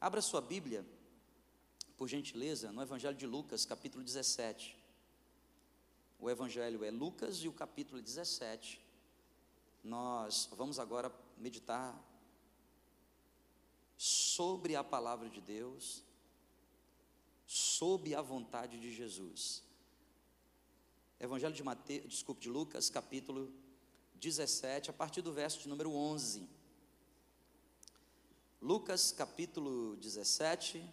Abra sua Bíblia, por gentileza, no Evangelho de Lucas, capítulo 17. O Evangelho é Lucas e o capítulo 17. Nós vamos agora meditar sobre a palavra de Deus, sob a vontade de Jesus. Evangelho de Mateus, desculpe, de Lucas, capítulo 17, a partir do verso de número 11. Lucas, capítulo 17,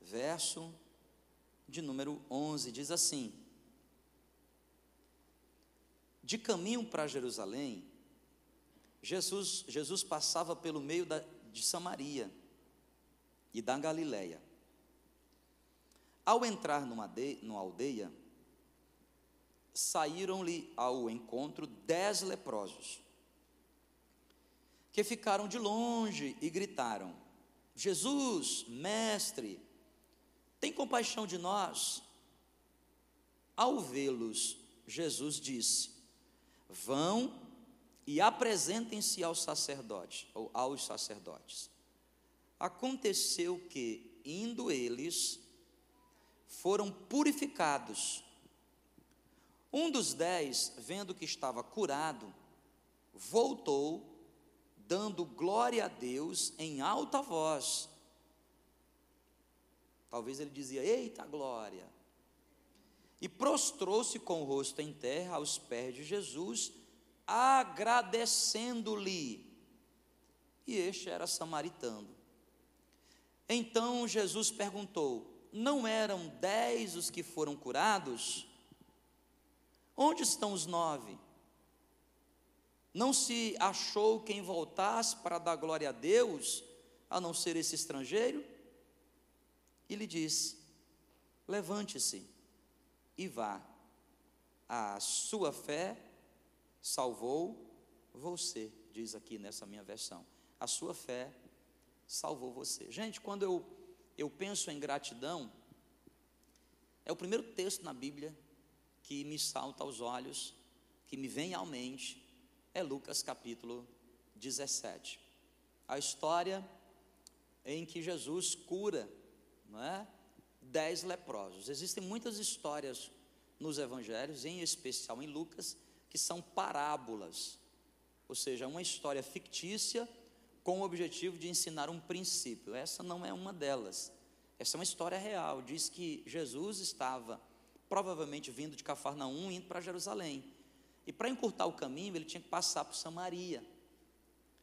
verso de número 11, diz assim: De caminho para Jerusalém, Jesus, Jesus passava pelo meio da, de Samaria e da Galileia. Ao entrar numa, de, numa aldeia, saíram-lhe ao encontro dez leprosos, que ficaram de longe e gritaram: Jesus, mestre, tem compaixão de nós. Ao vê-los, Jesus disse: Vão e apresentem-se aos sacerdotes ou aos sacerdotes. Aconteceu que, indo eles, foram purificados um dos dez, vendo que estava curado, voltou, dando glória a Deus em alta voz. Talvez ele dizia: Eita glória! E prostrou-se com o rosto em terra aos pés de Jesus, agradecendo-lhe. E este era samaritano. Então Jesus perguntou: Não eram dez os que foram curados? Onde estão os nove? Não se achou quem voltasse para dar glória a Deus, a não ser esse estrangeiro? E lhe disse: Levante-se e vá, a sua fé salvou você, diz aqui nessa minha versão. A sua fé salvou você. Gente, quando eu, eu penso em gratidão, é o primeiro texto na Bíblia que me salta aos olhos, que me vem à mente, é Lucas capítulo 17. A história em que Jesus cura, não é? Dez leprosos. Existem muitas histórias nos evangelhos, em especial em Lucas, que são parábolas, ou seja, uma história fictícia com o objetivo de ensinar um princípio. Essa não é uma delas. Essa é uma história real. Diz que Jesus estava provavelmente vindo de Cafarnaum, indo para Jerusalém. E para encurtar o caminho, ele tinha que passar por Samaria.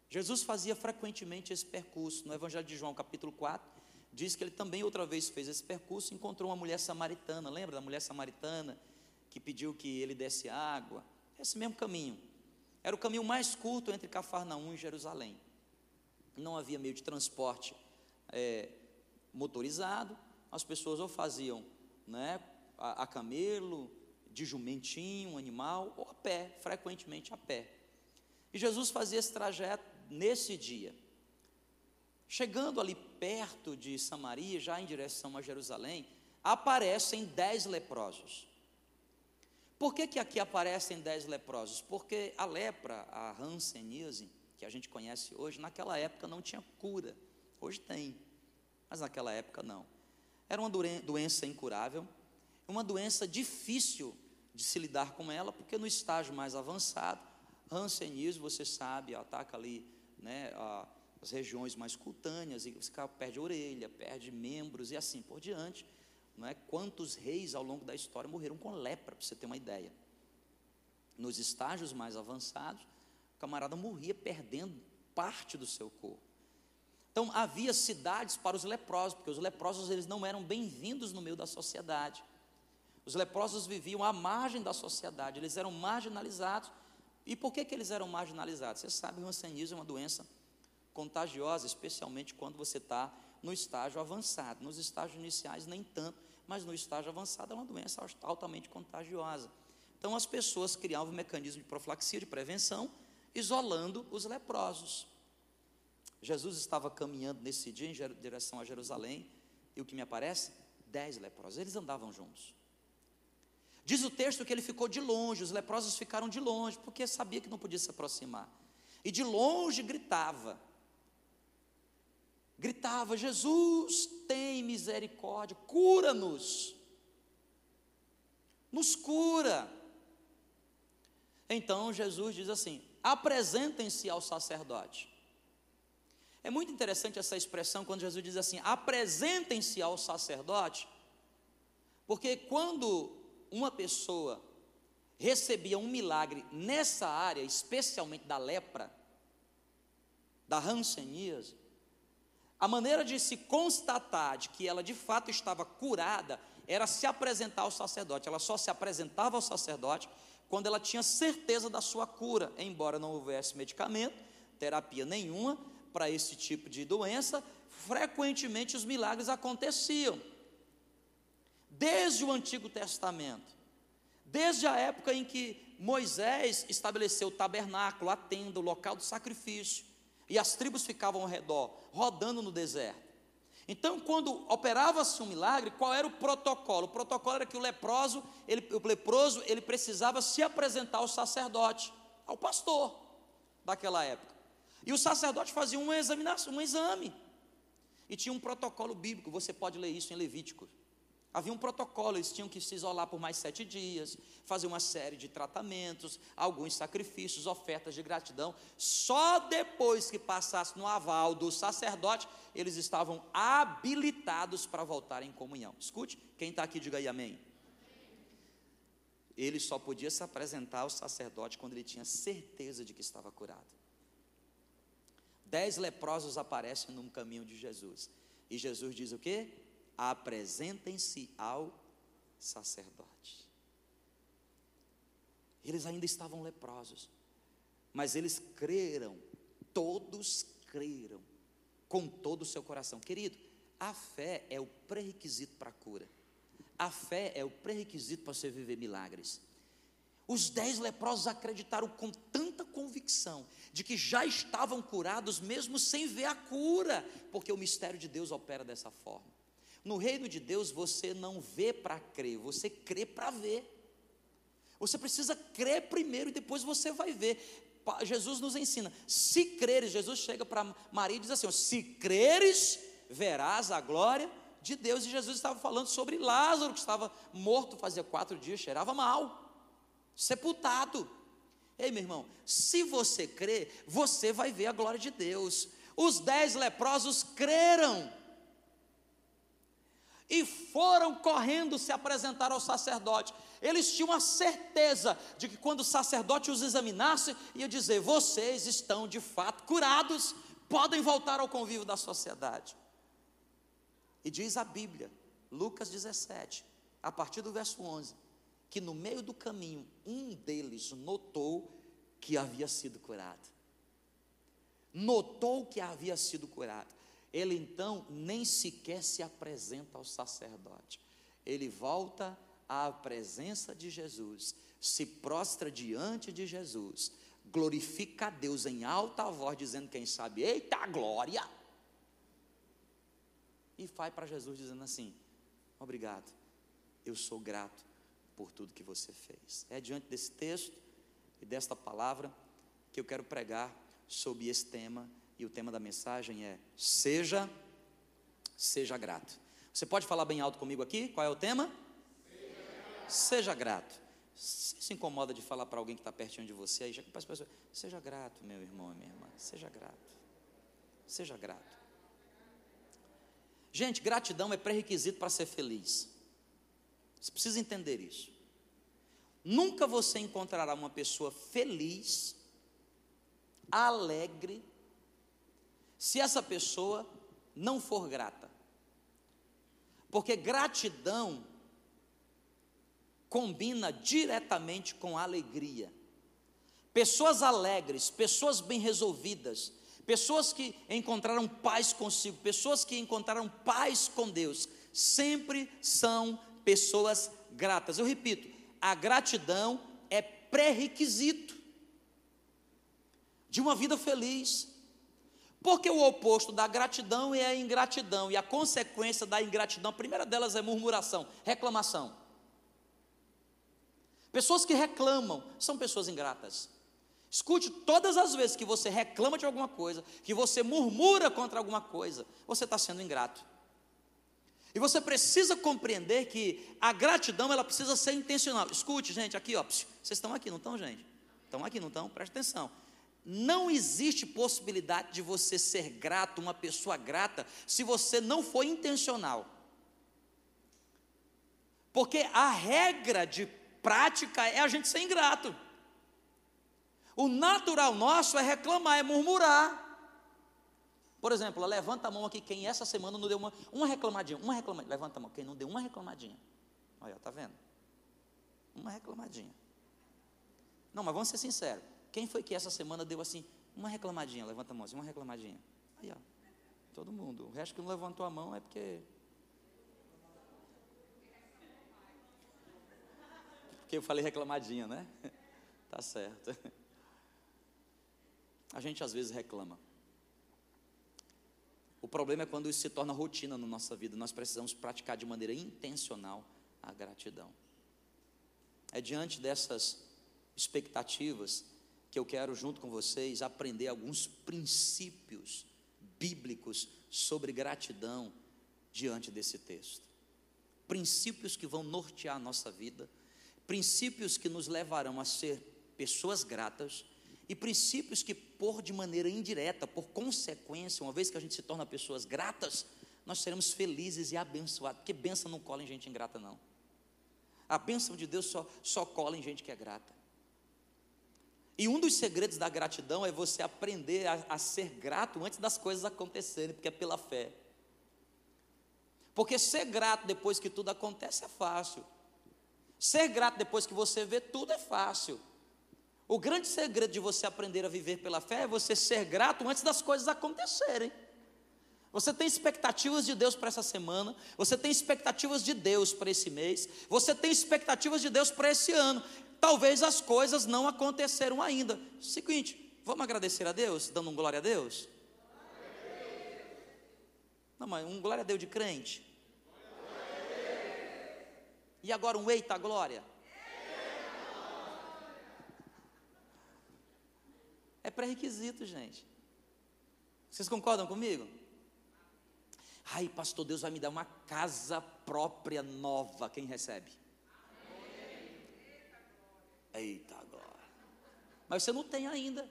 Jesus fazia frequentemente esse percurso. No Evangelho de João, capítulo 4, diz que ele também outra vez fez esse percurso e encontrou uma mulher samaritana. Lembra da mulher samaritana que pediu que ele desse água? Esse mesmo caminho. Era o caminho mais curto entre Cafarnaum e Jerusalém. Não havia meio de transporte é, motorizado. As pessoas ou faziam né, a, a camelo, de jumentinho, um animal, ou a pé, frequentemente a pé. E Jesus fazia esse trajeto nesse dia. Chegando ali perto de Samaria, já em direção a Jerusalém, aparecem dez leprosos. Por que, que aqui aparecem dez leprosos? Porque a lepra, a hanseníase, que a gente conhece hoje, naquela época não tinha cura. Hoje tem, mas naquela época não. Era uma doença incurável, uma doença difícil de se lidar com ela, porque no estágio mais avançado, hanseníase, você sabe, ataca ali né, as regiões mais cutâneas, e você perde orelha, perde membros e assim por diante. Não é? Quantos reis ao longo da história morreram com lepra, para você ter uma ideia. Nos estágios mais avançados, o camarada morria perdendo parte do seu corpo. Então havia cidades para os leprosos, porque os leprosos eles não eram bem-vindos no meio da sociedade. Os leprosos viviam à margem da sociedade, eles eram marginalizados. E por que, que eles eram marginalizados? Você sabe, o hanseníase é uma doença contagiosa, especialmente quando você está no estágio avançado. Nos estágios iniciais, nem tanto, mas no estágio avançado é uma doença altamente contagiosa. Então, as pessoas criavam um mecanismo de profilaxia, de prevenção, isolando os leprosos. Jesus estava caminhando nesse dia em direção a Jerusalém, e o que me aparece? Dez leprosos. Eles andavam juntos. Diz o texto que ele ficou de longe, os leprosos ficaram de longe, porque sabia que não podia se aproximar. E de longe gritava: gritava: Jesus, tem misericórdia, cura-nos, nos cura. Então Jesus diz assim: apresentem-se ao sacerdote. É muito interessante essa expressão quando Jesus diz assim: apresentem-se ao sacerdote, porque quando uma pessoa recebia um milagre nessa área, especialmente da lepra, da ranceníase, a maneira de se constatar de que ela de fato estava curada era se apresentar ao sacerdote. Ela só se apresentava ao sacerdote quando ela tinha certeza da sua cura, embora não houvesse medicamento, terapia nenhuma para esse tipo de doença, frequentemente os milagres aconteciam. Desde o Antigo Testamento, desde a época em que Moisés estabeleceu o tabernáculo, a tenda, o local do sacrifício, e as tribos ficavam ao redor, rodando no deserto. Então, quando operava-se um milagre, qual era o protocolo? O protocolo era que o leproso, ele, o leproso, ele precisava se apresentar ao sacerdote, ao pastor daquela época. E o sacerdote fazia uma examinação, um exame. E tinha um protocolo bíblico, você pode ler isso em Levítico. Havia um protocolo, eles tinham que se isolar por mais sete dias, fazer uma série de tratamentos, alguns sacrifícios, ofertas de gratidão. Só depois que passasse no aval do sacerdote, eles estavam habilitados para voltar em comunhão. Escute, quem está aqui, diga aí amém. Ele só podia se apresentar ao sacerdote quando ele tinha certeza de que estava curado. Dez leprosos aparecem no caminho de Jesus. E Jesus diz o quê? Apresentem-se ao sacerdote. Eles ainda estavam leprosos, mas eles creram, todos creram, com todo o seu coração. Querido, a fé é o pré-requisito para a cura, a fé é o pré-requisito para você viver milagres. Os dez leprosos acreditaram com tanta convicção de que já estavam curados, mesmo sem ver a cura, porque o mistério de Deus opera dessa forma. No reino de Deus você não vê para crer, você crê para ver. Você precisa crer primeiro e depois você vai ver. Jesus nos ensina: se creres, Jesus chega para Maria e diz assim: se creres, verás a glória de Deus. E Jesus estava falando sobre Lázaro, que estava morto fazia quatro dias, cheirava mal, sepultado. Ei, meu irmão, se você crê, você vai ver a glória de Deus. Os dez leprosos creram e foram correndo se apresentar ao sacerdote. Eles tinham a certeza de que quando o sacerdote os examinasse, ia dizer: vocês estão de fato curados, podem voltar ao convívio da sociedade. E diz a Bíblia, Lucas 17, a partir do verso 11, que no meio do caminho um deles notou que havia sido curado. Notou que havia sido curado. Ele então nem sequer se apresenta ao sacerdote. Ele volta à presença de Jesus, se prostra diante de Jesus, glorifica a Deus em alta voz, dizendo, quem sabe, eita glória! E vai para Jesus dizendo assim: Obrigado, eu sou grato por tudo que você fez. É diante desse texto e desta palavra que eu quero pregar sobre esse tema e o tema da mensagem é: seja, seja grato. Você pode falar bem alto comigo aqui? Qual é o tema? Seja grato. Você se incomoda de falar para alguém que está pertinho de você aí, já que as pessoas, seja grato, meu irmão e minha irmã, seja grato. Seja grato. Gente, gratidão é pré-requisito para ser feliz. Você precisa entender isso. Nunca você encontrará uma pessoa feliz, alegre, se essa pessoa não for grata. Porque gratidão combina diretamente com alegria. Pessoas alegres, pessoas bem resolvidas, pessoas que encontraram paz consigo, pessoas que encontraram paz com Deus, sempre são pessoas gratas. Eu repito, a gratidão é pré-requisito de uma vida feliz. Porque o oposto da gratidão é a ingratidão, e a consequência da ingratidão, a primeira delas é murmuração, reclamação. Pessoas que reclamam são pessoas ingratas. Escute, todas as vezes que você reclama de alguma coisa, que você murmura contra alguma coisa, você está sendo ingrato. E você precisa compreender que a gratidão ela precisa ser intencional. Escute, gente, aqui, ó, vocês estão aqui, não estão, gente? Estão aqui, não estão? Preste atenção. Não existe possibilidade de você ser grato, uma pessoa grata, se você não for intencional. Porque a regra de prática é a gente ser ingrato. O natural nosso é reclamar, é murmurar. Por exemplo, levanta a mão aqui quem essa semana não deu uma, uma reclamadinha, uma reclamadinha. Levanta a mão, quem não deu uma reclamadinha. Olha, tá vendo? Uma reclamadinha. Não, mas vamos ser sinceros. Quem foi que essa semana deu assim, uma reclamadinha? Levanta a mão, assim, uma reclamadinha. Aí, ó. Todo mundo. O resto que não levantou a mão é porque. Porque eu falei reclamadinha, né? Tá certo. A gente às vezes reclama. O problema é quando isso se torna rotina na nossa vida. Nós precisamos praticar de maneira intencional a gratidão. É diante dessas expectativas que eu quero, junto com vocês, aprender alguns princípios bíblicos sobre gratidão diante desse texto. Princípios que vão nortear a nossa vida, princípios que nos levarão a ser pessoas gratas e princípios que, por de maneira indireta, por consequência, uma vez que a gente se torna pessoas gratas, nós seremos felizes e abençoados, porque bênção não cola em gente ingrata, não. A bênção de Deus só, só cola em gente que é grata. E um dos segredos da gratidão é você aprender a, a ser grato antes das coisas acontecerem, porque é pela fé. Porque ser grato depois que tudo acontece é fácil. Ser grato depois que você vê tudo é fácil. O grande segredo de você aprender a viver pela fé é você ser grato antes das coisas acontecerem. Você tem expectativas de Deus para essa semana, você tem expectativas de Deus para esse mês, você tem expectativas de Deus para esse ano. Talvez as coisas não aconteceram ainda. Seguinte, vamos agradecer a Deus, dando um glória a Deus? Não, mas um glória a Deus de crente. E agora um eita glória. É pré-requisito, gente. Vocês concordam comigo? Ai, pastor, Deus vai me dar uma casa própria nova. Quem recebe? Eita agora. Mas você não tem ainda.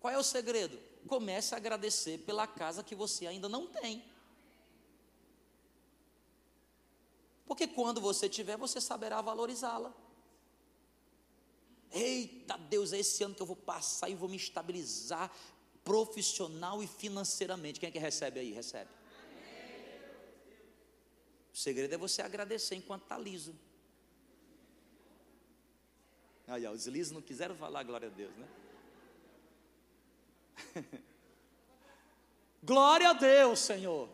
Qual é o segredo? Comece a agradecer pela casa que você ainda não tem. Porque quando você tiver, você saberá valorizá-la. Eita Deus, é esse ano que eu vou passar e vou me estabilizar profissional e financeiramente. Quem é que recebe aí? Recebe. O segredo é você agradecer enquanto está liso. Aí, ó, os lisos não quiseram falar glória a Deus, né? glória a Deus, Senhor.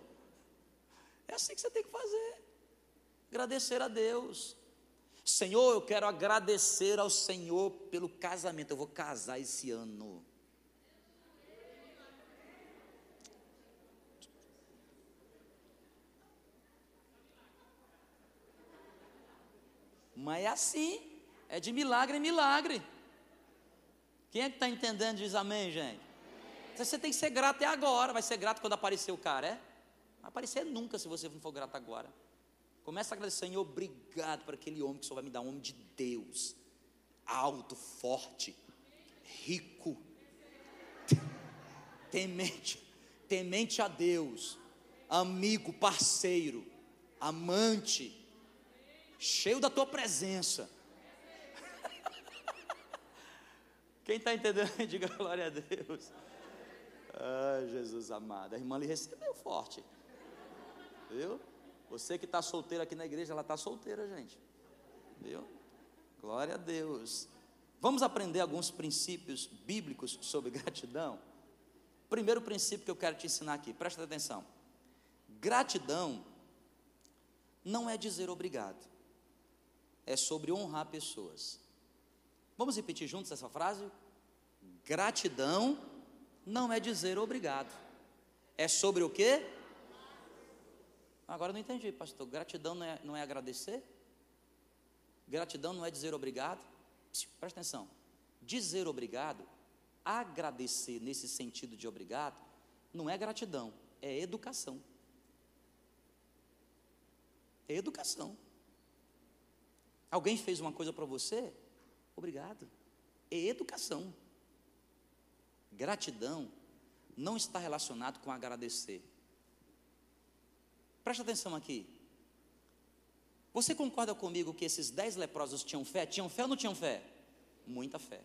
É assim que você tem que fazer. Agradecer a Deus. Senhor, eu quero agradecer ao Senhor pelo casamento. Eu vou casar esse ano. Mas é assim, é de milagre em milagre. Quem é que está entendendo? Diz amém, gente. Você tem que ser grato até agora. Vai ser grato quando aparecer o cara, é? Vai aparecer nunca se você não for grato agora. Começa a agradecer, Senhor, obrigado por aquele homem que só vai me dar um homem de Deus, alto, forte, rico, temente, temente a Deus, amigo, parceiro, amante, cheio da tua presença. Quem está entendendo, diga glória a Deus. Ah, Jesus amado. A irmã lhe recebeu forte. Viu? Você que está solteiro aqui na igreja, ela está solteira, gente. Viu? Glória a Deus. Vamos aprender alguns princípios bíblicos sobre gratidão? Primeiro princípio que eu quero te ensinar aqui, presta atenção. Gratidão não é dizer obrigado, é sobre honrar pessoas. Vamos repetir juntos essa frase? Gratidão não é dizer obrigado, é sobre o que? Agora não entendi, pastor. Gratidão não é, não é agradecer? Gratidão não é dizer obrigado? Presta atenção. Dizer obrigado, agradecer nesse sentido de obrigado, não é gratidão, é educação. É educação. Alguém fez uma coisa para você? Obrigado. É educação. Gratidão não está relacionado com agradecer. Preste atenção aqui. Você concorda comigo que esses dez leprosos tinham fé? Tinham fé ou não tinham fé? Muita fé.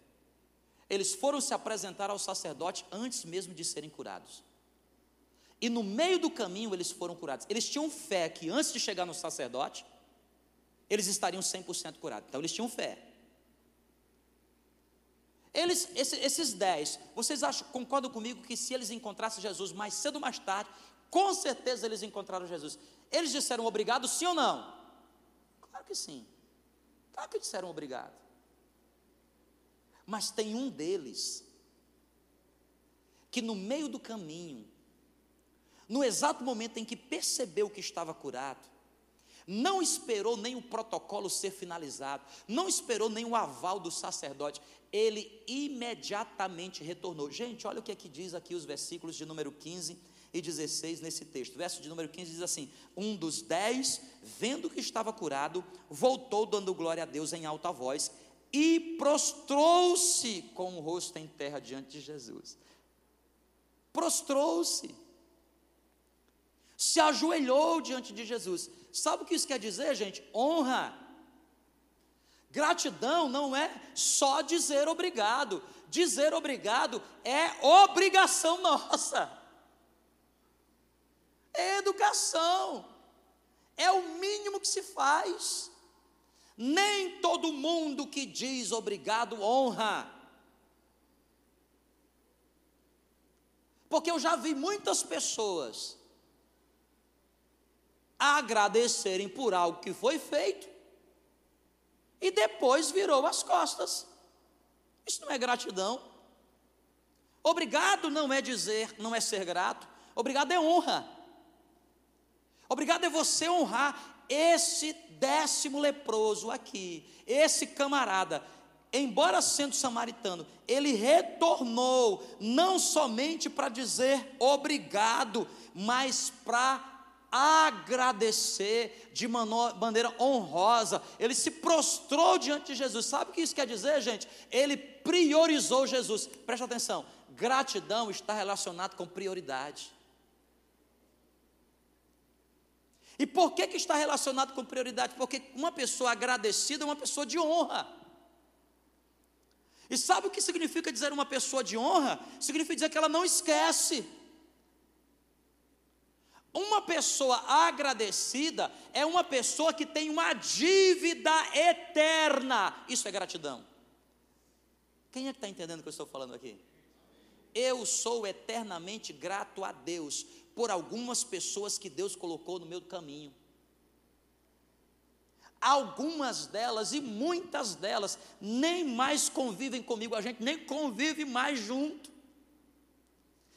Eles foram se apresentar ao sacerdote antes mesmo de serem curados. E no meio do caminho eles foram curados. Eles tinham fé que antes de chegar no sacerdote, eles estariam 100% curados. Então eles tinham fé. Eles, esses, dez, vocês acham, concordam comigo que se eles encontrassem Jesus mais cedo ou mais tarde, com certeza eles encontraram Jesus. Eles disseram obrigado, sim ou não? Claro que sim. Claro que disseram obrigado. Mas tem um deles que no meio do caminho, no exato momento em que percebeu que estava curado, não esperou nem o protocolo ser finalizado, não esperou nem o aval do sacerdote, ele imediatamente retornou. Gente, olha o que é que diz aqui os versículos de número 15 e 16 nesse texto. verso de número 15 diz assim: Um dos dez, vendo que estava curado, voltou dando glória a Deus em alta voz e prostrou-se com o rosto em terra diante de Jesus. Prostrou-se, se ajoelhou diante de Jesus. Sabe o que isso quer dizer, gente? Honra. Gratidão não é só dizer obrigado. Dizer obrigado é obrigação nossa. É educação. É o mínimo que se faz. Nem todo mundo que diz obrigado honra. Porque eu já vi muitas pessoas agradecerem por algo que foi feito e depois virou as costas. Isso não é gratidão. Obrigado não é dizer, não é ser grato. Obrigado é honra. Obrigado é você honrar esse décimo leproso aqui, esse camarada, embora sendo samaritano, ele retornou não somente para dizer obrigado, mas para agradecer de maneira honrosa, ele se prostrou diante de Jesus. Sabe o que isso quer dizer, gente? Ele priorizou Jesus. Presta atenção: gratidão está relacionado com prioridade. E por que, que está relacionado com prioridade? Porque uma pessoa agradecida é uma pessoa de honra. E sabe o que significa dizer uma pessoa de honra? Significa dizer que ela não esquece. Uma pessoa agradecida é uma pessoa que tem uma dívida eterna. Isso é gratidão. Quem é que está entendendo o que eu estou falando aqui? Eu sou eternamente grato a Deus por algumas pessoas que Deus colocou no meu caminho. Algumas delas e muitas delas nem mais convivem comigo, a gente nem convive mais junto.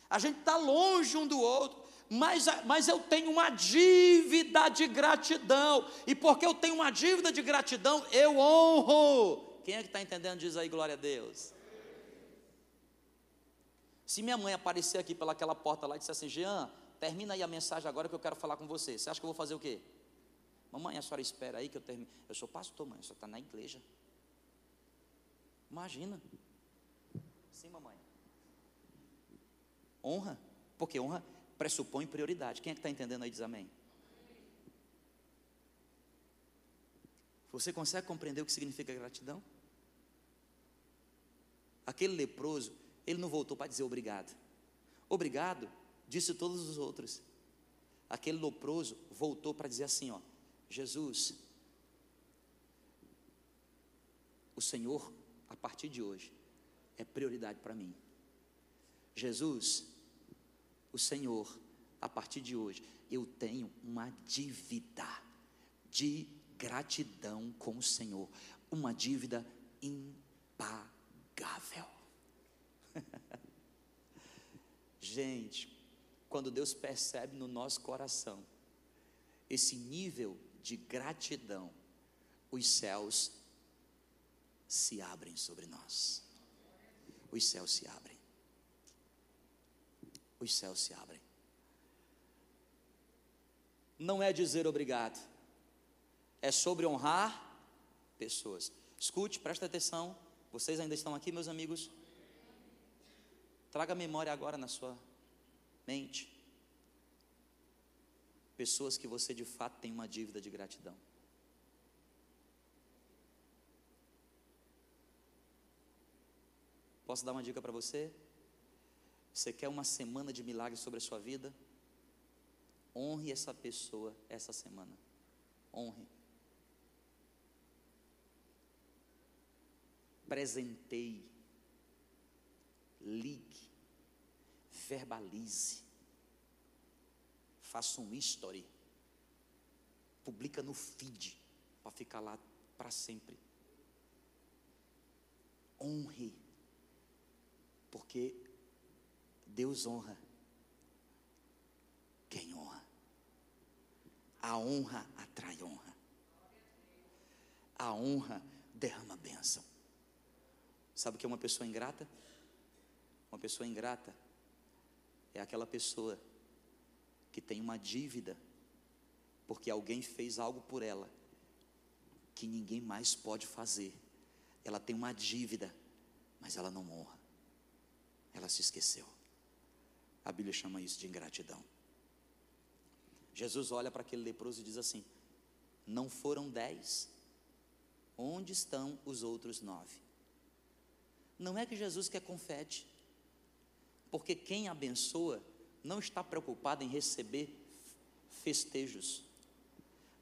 A gente está longe um do outro, mas, mas eu tenho uma dívida de gratidão, e porque eu tenho uma dívida de gratidão, eu honro. Quem é que está entendendo? Diz aí, glória a Deus. Se minha mãe aparecer aqui pelaquela porta lá e disser assim, Jean, termina aí a mensagem agora que eu quero falar com você. Você acha que eu vou fazer o quê? Mamãe, a senhora espera aí que eu termine. Eu sou pastor, mãe, só está na igreja. Imagina. Sim, mamãe. Honra, porque honra pressupõe prioridade. Quem é que está entendendo aí? Diz amém. Você consegue compreender o que significa gratidão? Aquele leproso, ele não voltou para dizer obrigado. Obrigado disse todos os outros. Aquele leproso voltou para dizer assim: ó, Jesus, o Senhor, a partir de hoje, é prioridade para mim. Jesus, o Senhor, a partir de hoje, eu tenho uma dívida de gratidão com o Senhor, uma dívida impagável. Gente, quando Deus percebe no nosso coração esse nível de gratidão, os céus se abrem sobre nós. os céus se abrem. Os céus se abrem. Não é dizer obrigado, é sobre honrar pessoas. Escute, presta atenção. Vocês ainda estão aqui, meus amigos? Traga memória agora na sua mente. Pessoas que você de fato tem uma dívida de gratidão. Posso dar uma dica para você? Você quer uma semana de milagres sobre a sua vida? Honre essa pessoa essa semana. Honre. Presenteie. Ligue. Verbalize. Faça um history. Publica no feed para ficar lá para sempre. Honre. Porque Deus honra quem honra. A honra atrai honra. A honra derrama bênção. Sabe o que é uma pessoa ingrata? Uma pessoa ingrata é aquela pessoa que tem uma dívida porque alguém fez algo por ela que ninguém mais pode fazer. Ela tem uma dívida, mas ela não honra. Ela se esqueceu. A Bíblia chama isso de ingratidão. Jesus olha para aquele leproso e diz assim: Não foram dez? Onde estão os outros nove? Não é que Jesus quer confete, porque quem abençoa não está preocupado em receber festejos,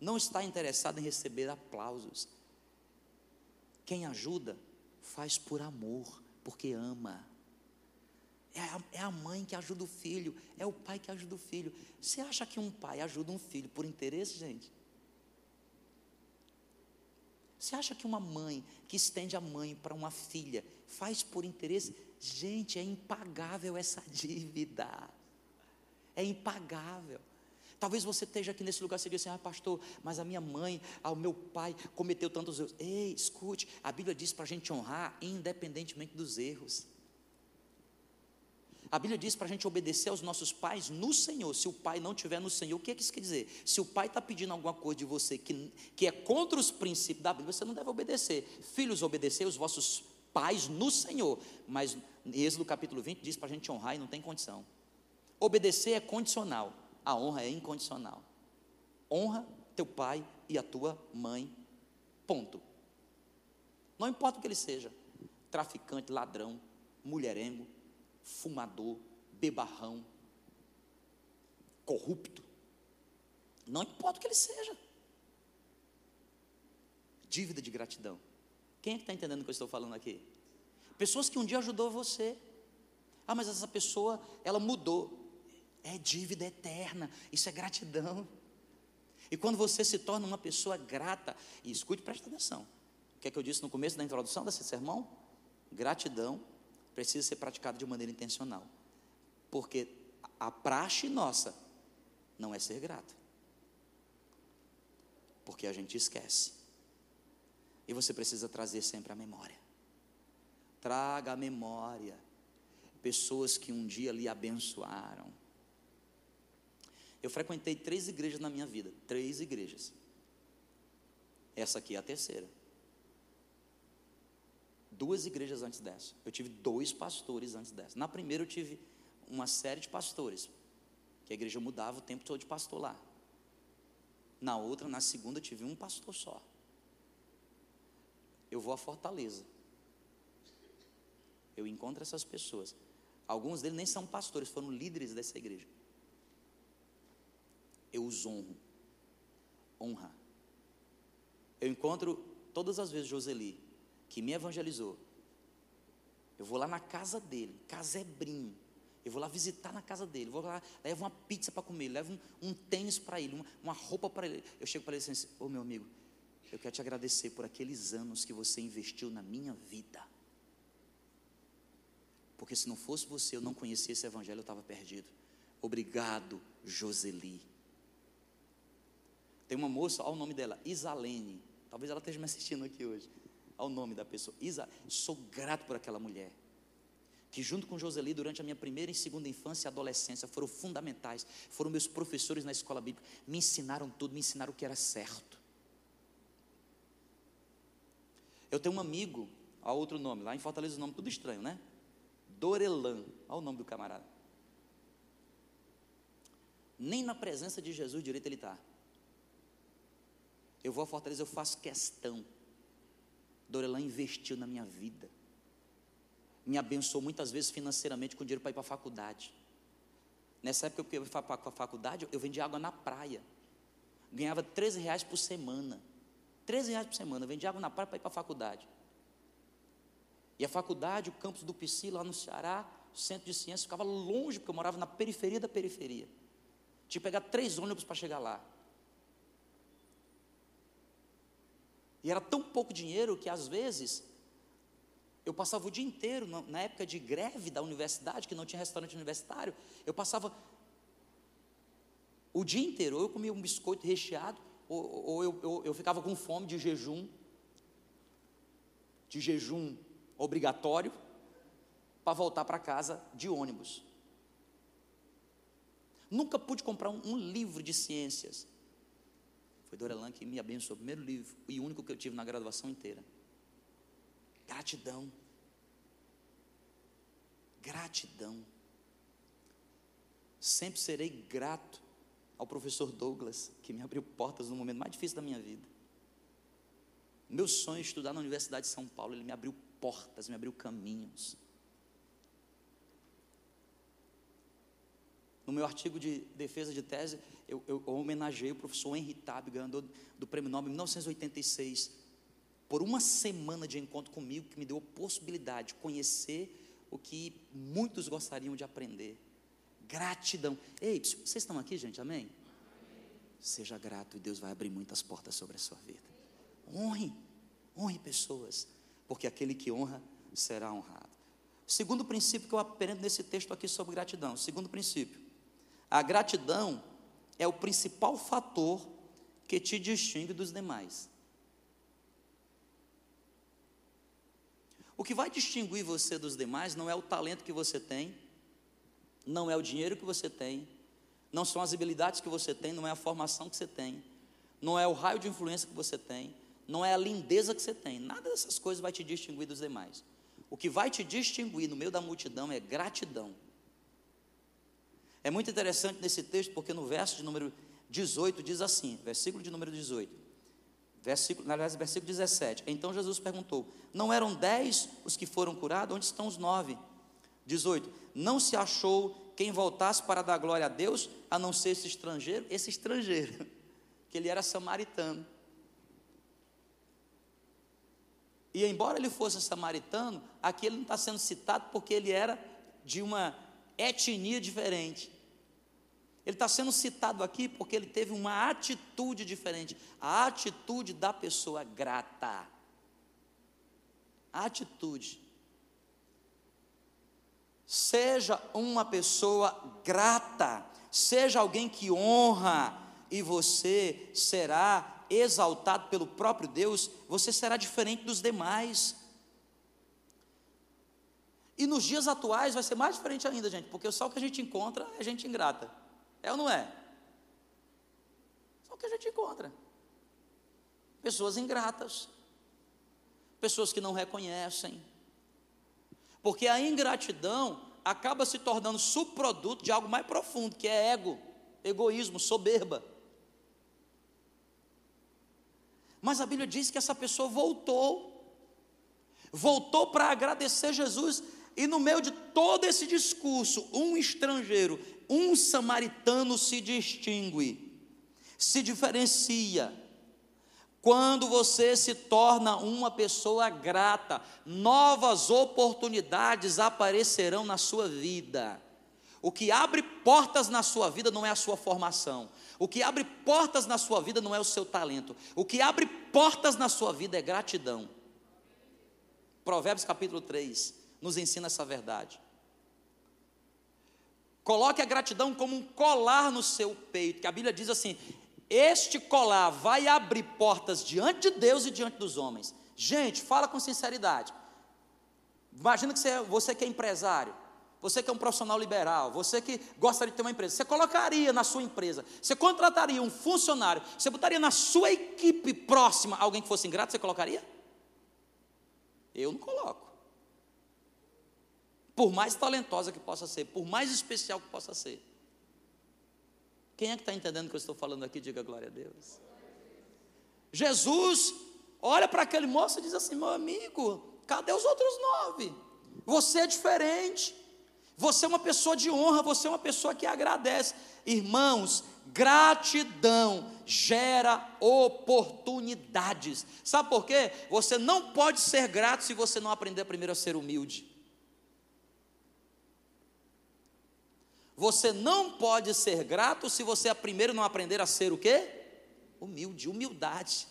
não está interessado em receber aplausos. Quem ajuda, faz por amor, porque ama. É a, é a, mãe que ajuda o filho, é o pai que ajuda o filho. Você acha que um pai ajuda um filho por interesse, gente? Você acha que uma mãe que estende a mãe para uma filha faz por interesse? Gente, é impagável essa dívida. É impagável. Talvez você esteja aqui nesse lugar e diga assim: ah, pastor, mas a minha mãe, o meu pai cometeu tantos erros. Ei, escute, a Bíblia diz para a gente honrar independentemente dos erros. A Bíblia diz para a gente obedecer aos nossos pais no Senhor. Se o pai não estiver no Senhor, o que, é que isso quer dizer? Se o pai está pedindo alguma coisa de você que, que é contra os princípios da Bíblia, você não deve obedecer. Filhos, obedecer os vossos pais no Senhor. Mas Êxodo capítulo 20 diz para a gente honrar e não tem condição. Obedecer é condicional, a honra é incondicional. Honra teu pai e a tua mãe. Ponto. Não importa o que ele seja: traficante, ladrão, mulherengo, fumador, bebarrão, corrupto. Não importa o que ele seja. Dívida de gratidão. Quem é que está entendendo o que eu estou falando aqui? Pessoas que um dia ajudou você. Ah, mas essa pessoa, ela mudou. É dívida eterna. Isso é gratidão. E quando você se torna uma pessoa grata, e escute, preste atenção. O que é que eu disse no começo da introdução desse sermão? Gratidão precisa ser praticado de maneira intencional. Porque a praxe nossa não é ser grato. Porque a gente esquece. E você precisa trazer sempre a memória. Traga a memória. Pessoas que um dia lhe abençoaram. Eu frequentei três igrejas na minha vida. Três igrejas. Essa aqui é a terceira duas igrejas antes dessa. Eu tive dois pastores antes dessa. Na primeira eu tive uma série de pastores, que a igreja mudava o tempo todo de pastor lá. Na outra, na segunda, eu tive um pastor só. Eu vou à Fortaleza. Eu encontro essas pessoas. Alguns deles nem são pastores, foram líderes dessa igreja. Eu os honro. Honra. Eu encontro todas as vezes Joseli que me evangelizou, eu vou lá na casa dele, casebrinho. Eu vou lá visitar na casa dele, vou lá, levo uma pizza para comer, levo um, um tênis para ele, uma, uma roupa para ele. Eu chego para ele assim, ô oh, meu amigo, eu quero te agradecer por aqueles anos que você investiu na minha vida. Porque se não fosse você, eu não conhecia esse evangelho, eu estava perdido. Obrigado, Joseli. Tem uma moça, olha o nome dela, Isalene. Talvez ela esteja me assistindo aqui hoje ao nome da pessoa. Isa, sou grato por aquela mulher. que junto com Joseli, durante a minha primeira e segunda infância e adolescência, foram fundamentais, foram meus professores na escola bíblica, me ensinaram tudo, me ensinaram o que era certo. Eu tenho um amigo, há outro nome, lá em Fortaleza o nome tudo estranho, né? Dorelan, olha o nome do camarada. Nem na presença de Jesus direito ele está. Eu vou a Fortaleza, eu faço questão. Dorelan investiu na minha vida me abençoou muitas vezes financeiramente com dinheiro para ir para a faculdade. Nessa época que eu ia para a faculdade, eu vendia água na praia. Ganhava 13 reais por semana. 13 reais por semana, eu vendia água na praia para ir para a faculdade. E a faculdade, o campus do PC, lá no Ceará, o centro de ciências, ficava longe, porque eu morava na periferia da periferia. Tinha que pegar três ônibus para chegar lá. E era tão pouco dinheiro que às vezes eu passava o dia inteiro, na época de greve da universidade, que não tinha restaurante universitário, eu passava o dia inteiro, ou eu comia um biscoito recheado, ou, ou eu, eu, eu ficava com fome de jejum, de jejum obrigatório, para voltar para casa de ônibus. Nunca pude comprar um, um livro de ciências. Foi Dorelan que me abençoou, o primeiro livro e único que eu tive na graduação inteira. Gratidão. Gratidão. Sempre serei grato ao professor Douglas, que me abriu portas no momento mais difícil da minha vida. Meu sonho é estudar na Universidade de São Paulo, ele me abriu portas, me abriu caminhos. No meu artigo de defesa de tese, eu, eu, homenageei o professor Henry Tab, ganhador do Prêmio Nobel em 1986, por uma semana de encontro comigo que me deu a possibilidade de conhecer o que muitos gostariam de aprender. Gratidão. Ei, vocês estão aqui, gente? Amém? Seja grato e Deus vai abrir muitas portas sobre a sua vida. Honre, honre pessoas, porque aquele que honra será honrado. Segundo princípio que eu aprendo nesse texto aqui sobre gratidão. Segundo princípio, a gratidão é o principal fator que te distingue dos demais. O que vai distinguir você dos demais não é o talento que você tem, não é o dinheiro que você tem, não são as habilidades que você tem, não é a formação que você tem, não é o raio de influência que você tem, não é a lindeza que você tem. Nada dessas coisas vai te distinguir dos demais. O que vai te distinguir no meio da multidão é gratidão. É muito interessante nesse texto, porque no verso de número 18 diz assim, versículo de número 18: Versículo, na verdade, versículo 17. Então Jesus perguntou: Não eram dez os que foram curados? Onde estão os nove? 18. Não se achou quem voltasse para dar glória a Deus, a não ser esse estrangeiro? Esse estrangeiro, que ele era samaritano. E embora ele fosse samaritano, aqui ele não está sendo citado porque ele era de uma etnia diferente. Ele está sendo citado aqui porque ele teve uma atitude diferente, a atitude da pessoa grata. A atitude. Seja uma pessoa grata, seja alguém que honra, e você será exaltado pelo próprio Deus, você será diferente dos demais. E nos dias atuais vai ser mais diferente ainda, gente, porque só o que a gente encontra é gente ingrata. É ou não é? Só que a gente encontra. Pessoas ingratas. Pessoas que não reconhecem. Porque a ingratidão acaba se tornando subproduto de algo mais profundo, que é ego, egoísmo, soberba. Mas a Bíblia diz que essa pessoa voltou, voltou para agradecer Jesus, e no meio de todo esse discurso, um estrangeiro um samaritano se distingue, se diferencia. Quando você se torna uma pessoa grata, novas oportunidades aparecerão na sua vida. O que abre portas na sua vida não é a sua formação. O que abre portas na sua vida não é o seu talento. O que abre portas na sua vida é gratidão. Provérbios capítulo 3 nos ensina essa verdade. Coloque a gratidão como um colar no seu peito, que a Bíblia diz assim: este colar vai abrir portas diante de Deus e diante dos homens. Gente, fala com sinceridade. Imagina que você, você que é empresário, você que é um profissional liberal, você que gostaria de ter uma empresa, você colocaria na sua empresa, você contrataria um funcionário, você botaria na sua equipe próxima alguém que fosse ingrato, você colocaria? Eu não coloco. Por mais talentosa que possa ser, por mais especial que possa ser. Quem é que está entendendo o que eu estou falando aqui? Diga glória a Deus. Jesus olha para aquele moço e diz assim: meu amigo, cadê os outros nove? Você é diferente. Você é uma pessoa de honra, você é uma pessoa que agradece. Irmãos, gratidão gera oportunidades. Sabe por quê? Você não pode ser grato se você não aprender primeiro a ser humilde. Você não pode ser grato se você primeiro não aprender a ser o quê? Humilde, humildade.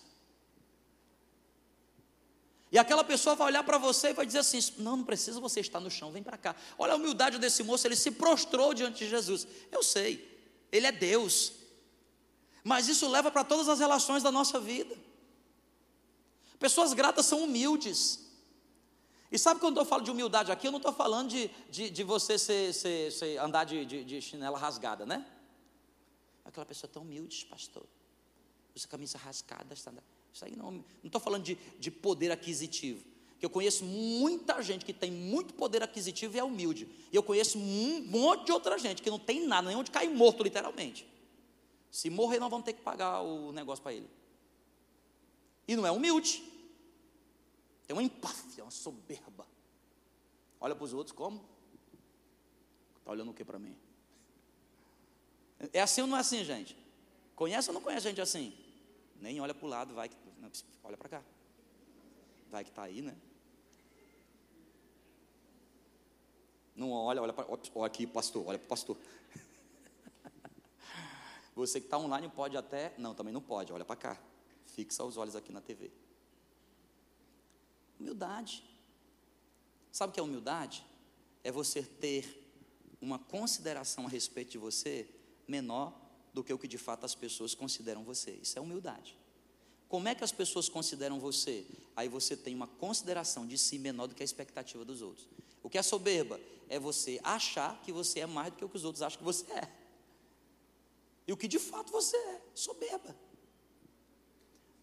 E aquela pessoa vai olhar para você e vai dizer assim: Não, não precisa você estar no chão, vem para cá. Olha a humildade desse moço, ele se prostrou diante de Jesus. Eu sei, ele é Deus. Mas isso leva para todas as relações da nossa vida. Pessoas gratas são humildes. E sabe quando eu falo de humildade aqui, eu não estou falando de, de, de você ser, ser, ser, andar de, de, de, chinela rasgada, né? Aquela pessoa tão humilde, pastor. Usa camisa rasgada. Isso aí não. Não estou falando de, de poder aquisitivo. Que eu conheço muita gente que tem muito poder aquisitivo e é humilde. E eu conheço um monte de outra gente que não tem nada, nem onde cair morto, literalmente. Se morrer, nós vamos ter que pagar o negócio para ele. E não é humilde. Tem uma empáfia, uma soberba. Olha para os outros como? Está olhando o que para mim? É assim ou não é assim, gente? Conhece ou não conhece gente assim? Nem olha para o lado, vai que. Olha para cá. Vai que está aí, né? Não olha, olha para. Olha aqui, pastor, olha para o pastor. Você que está online pode até. Não, também não pode, olha para cá. Fixa os olhos aqui na TV. Humildade. Sabe o que é humildade? É você ter uma consideração a respeito de você menor do que o que de fato as pessoas consideram você. Isso é humildade. Como é que as pessoas consideram você? Aí você tem uma consideração de si menor do que a expectativa dos outros. O que é soberba? É você achar que você é mais do que o que os outros acham que você é. E o que de fato você é, soberba.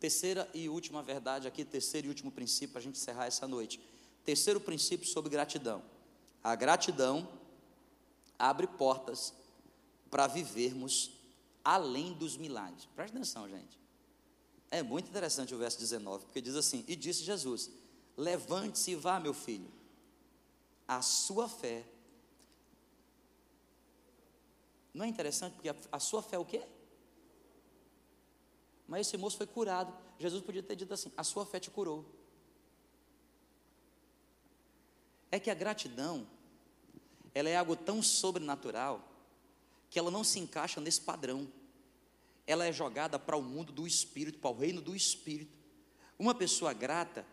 Terceira e última verdade aqui, terceiro e último princípio para a gente encerrar essa noite. Terceiro princípio sobre gratidão. A gratidão abre portas para vivermos além dos milagres. Preste atenção, gente. É muito interessante o verso 19, porque diz assim: E disse Jesus: Levante-se e vá, meu filho. A sua fé. Não é interessante porque a, a sua fé é o quê? Mas esse moço foi curado. Jesus podia ter dito assim: a sua fé te curou. É que a gratidão, ela é algo tão sobrenatural, que ela não se encaixa nesse padrão. Ela é jogada para o mundo do espírito, para o reino do espírito. Uma pessoa grata,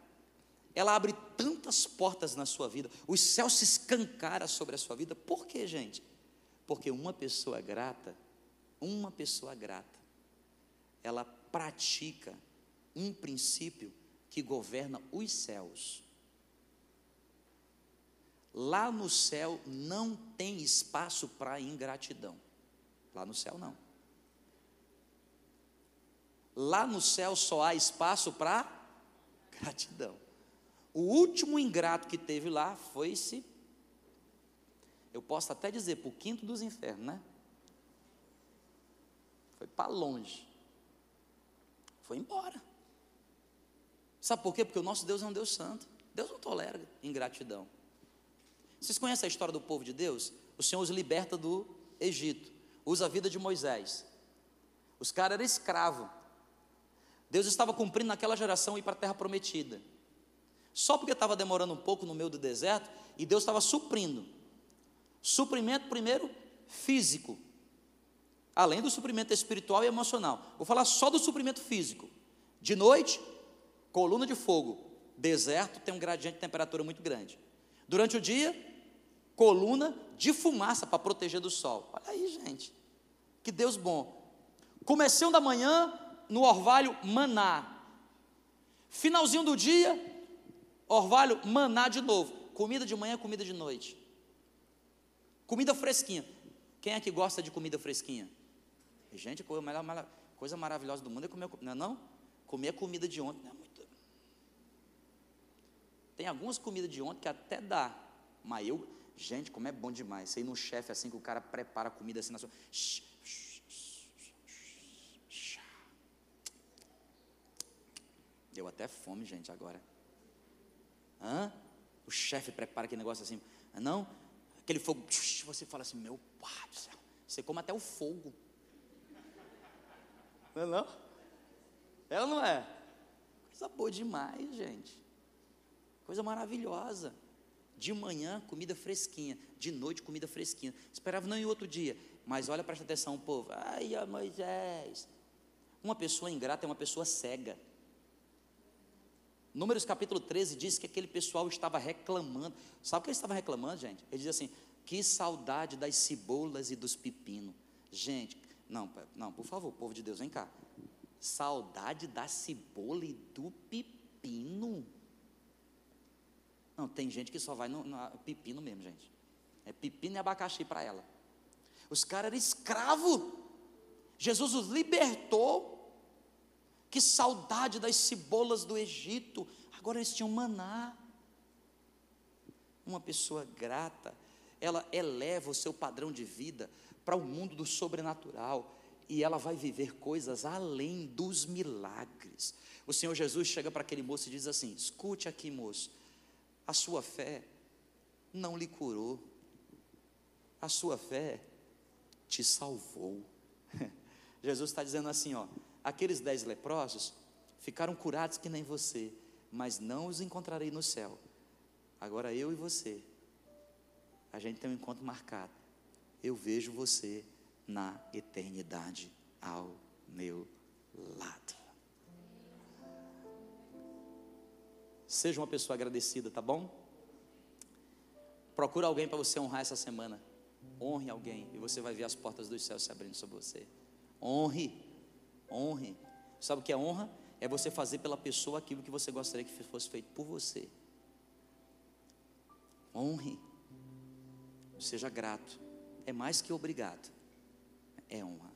ela abre tantas portas na sua vida, os céus se escancaram sobre a sua vida. Por quê, gente? Porque uma pessoa grata, uma pessoa grata, ela pratica um princípio que governa os céus. Lá no céu não tem espaço para ingratidão. Lá no céu não. Lá no céu só há espaço para gratidão. O último ingrato que teve lá foi esse. Eu posso até dizer, para o quinto dos infernos, né? Foi para longe foi embora. Sabe por quê? Porque o nosso Deus é um Deus santo. Deus não tolera ingratidão. Vocês conhecem a história do povo de Deus? O Senhor os liberta do Egito, usa a vida de Moisés. Os caras eram escravos. Deus estava cumprindo naquela geração ir para a terra prometida. Só porque estava demorando um pouco no meio do deserto e Deus estava suprindo. Suprimento primeiro físico, além do suprimento espiritual e emocional. Vou falar só do suprimento físico. De noite, coluna de fogo. Deserto tem um gradiente de temperatura muito grande. Durante o dia, coluna de fumaça para proteger do sol. Olha aí, gente. Que Deus bom. Comecinho da manhã, no orvalho, maná. Finalzinho do dia, orvalho, maná de novo. Comida de manhã, comida de noite. Comida fresquinha. Quem é que gosta de comida fresquinha? Gente, a coisa maravilhosa do mundo é comer, não é não? Comer comida de ontem não é muito. Tem algumas comidas de ontem que até dá, mas eu, gente, como é bom demais. Você ir no chefe assim que o cara prepara a comida assim na sua. Deu até fome, gente, agora. Hã? O chefe prepara aquele negócio assim. Não? Aquele fogo. Você fala assim, meu pai do céu. Você come até o fogo. Não é não? É ou não é? Coisa boa demais, gente. Coisa maravilhosa. De manhã, comida fresquinha. De noite, comida fresquinha. Esperava não em outro dia. Mas olha, presta atenção, povo. Ai, Moisés. Uma pessoa ingrata é uma pessoa cega. Números capítulo 13 diz que aquele pessoal estava reclamando. Sabe o que eles estavam reclamando, gente? Ele diz assim: que saudade das cebolas e dos pepinos. Gente, não, não, por favor, povo de Deus, vem cá. Saudade da cebola e do pepino. Não, tem gente que só vai no, no pepino mesmo, gente. É pepino e abacaxi para ela. Os caras eram escravos. Jesus os libertou. Que saudade das cebolas do Egito. Agora eles tinham maná. Uma pessoa grata, ela eleva o seu padrão de vida para o mundo do sobrenatural e ela vai viver coisas além dos milagres. O Senhor Jesus chega para aquele moço e diz assim: Escute aqui, moço, a sua fé não lhe curou, a sua fé te salvou. Jesus está dizendo assim: ó, aqueles dez leprosos ficaram curados que nem você, mas não os encontrarei no céu. Agora eu e você, a gente tem um encontro marcado. Eu vejo você na eternidade ao meu lado. Seja uma pessoa agradecida, tá bom? Procura alguém para você honrar essa semana. Honre alguém e você vai ver as portas dos céus se abrindo sobre você. Honre. Honre. Sabe o que é honra? É você fazer pela pessoa aquilo que você gostaria que fosse feito por você. Honre. Seja grato. É mais que obrigado. É honra.